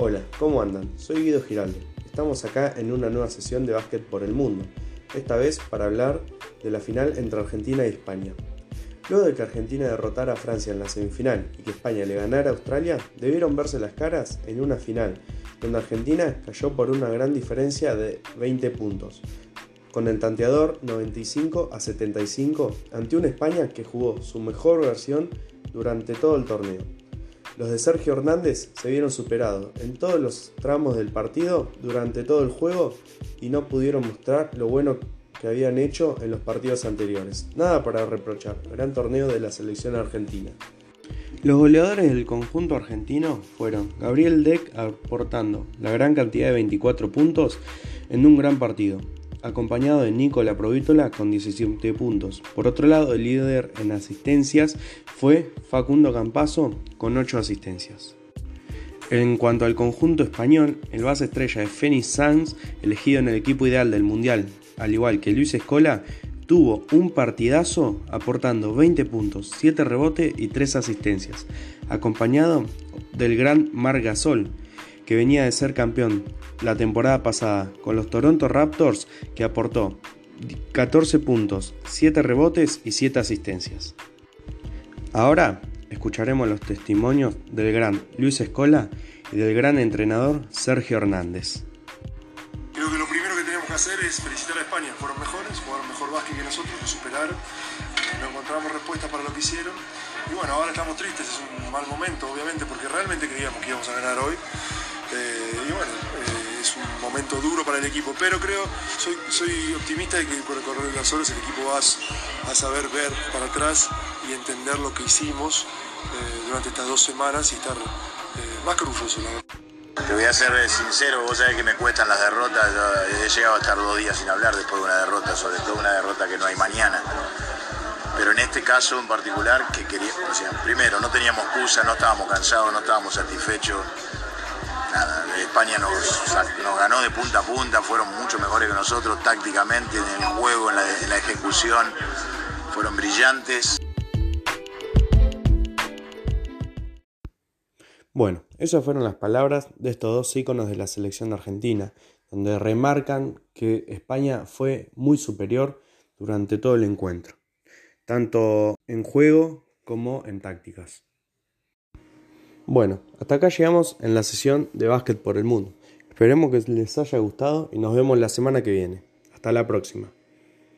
Hola, ¿cómo andan? Soy Guido Giraldo. Estamos acá en una nueva sesión de Básquet por el Mundo, esta vez para hablar de la final entre Argentina y España. Luego de que Argentina derrotara a Francia en la semifinal y que España le ganara a Australia, debieron verse las caras en una final, donde Argentina cayó por una gran diferencia de 20 puntos, con el tanteador 95 a 75 ante una España que jugó su mejor versión durante todo el torneo. Los de Sergio Hernández se vieron superados en todos los tramos del partido durante todo el juego y no pudieron mostrar lo bueno que habían hecho en los partidos anteriores. Nada para reprochar, gran torneo de la selección argentina. Los goleadores del conjunto argentino fueron Gabriel Deck aportando la gran cantidad de 24 puntos en un gran partido, acompañado de Nicola Provítola con 17 puntos. Por otro lado, el líder en asistencias fue Facundo Campazo con 8 asistencias. En cuanto al conjunto español, el base estrella de Fenix Sanz, elegido en el equipo ideal del Mundial, al igual que Luis Escola, tuvo un partidazo aportando 20 puntos, 7 rebotes y 3 asistencias, acompañado del gran Mar Gasol, que venía de ser campeón la temporada pasada con los Toronto Raptors, que aportó 14 puntos, 7 rebotes y 7 asistencias. Ahora escucharemos los testimonios del gran Luis Escola y del gran entrenador Sergio Hernández. Creo que lo primero que tenemos que hacer es felicitar a España, fueron mejores, jugaron mejor básquet que nosotros, nos superaron, no encontramos respuesta para lo que hicieron. Y bueno, ahora estamos tristes, es un mal momento obviamente porque realmente creíamos que íbamos a ganar hoy. Para el equipo, pero creo, soy, soy optimista de que con el correr de las horas el equipo va a, saber ver para atrás y entender lo que hicimos eh, durante estas dos semanas y estar más que orgulloso, la Te voy a ser sincero, vos sabés que me cuestan las derrotas, he llegado a estar dos días sin hablar después de una derrota, sobre todo una derrota que no hay mañana. Pero en este caso en particular, que queríamos, o primero, no teníamos excusa, no estábamos cansados, no estábamos satisfechos, España nos, ganó de punta a punta, fueron mucho mejores que nosotros tácticamente, en el juego, en la, ejecución, fueron brillantes. Bueno, esas fueron las palabras de estos dos íconos de la selección de Argentina, donde remarcan que España fue muy superior durante todo el encuentro, tanto en juego como en tácticas. Bueno, hasta acá llegamos en la sesión de Básquet por el Mundo. Esperemos que les haya gustado y nos vemos la semana que viene. Hasta la próxima.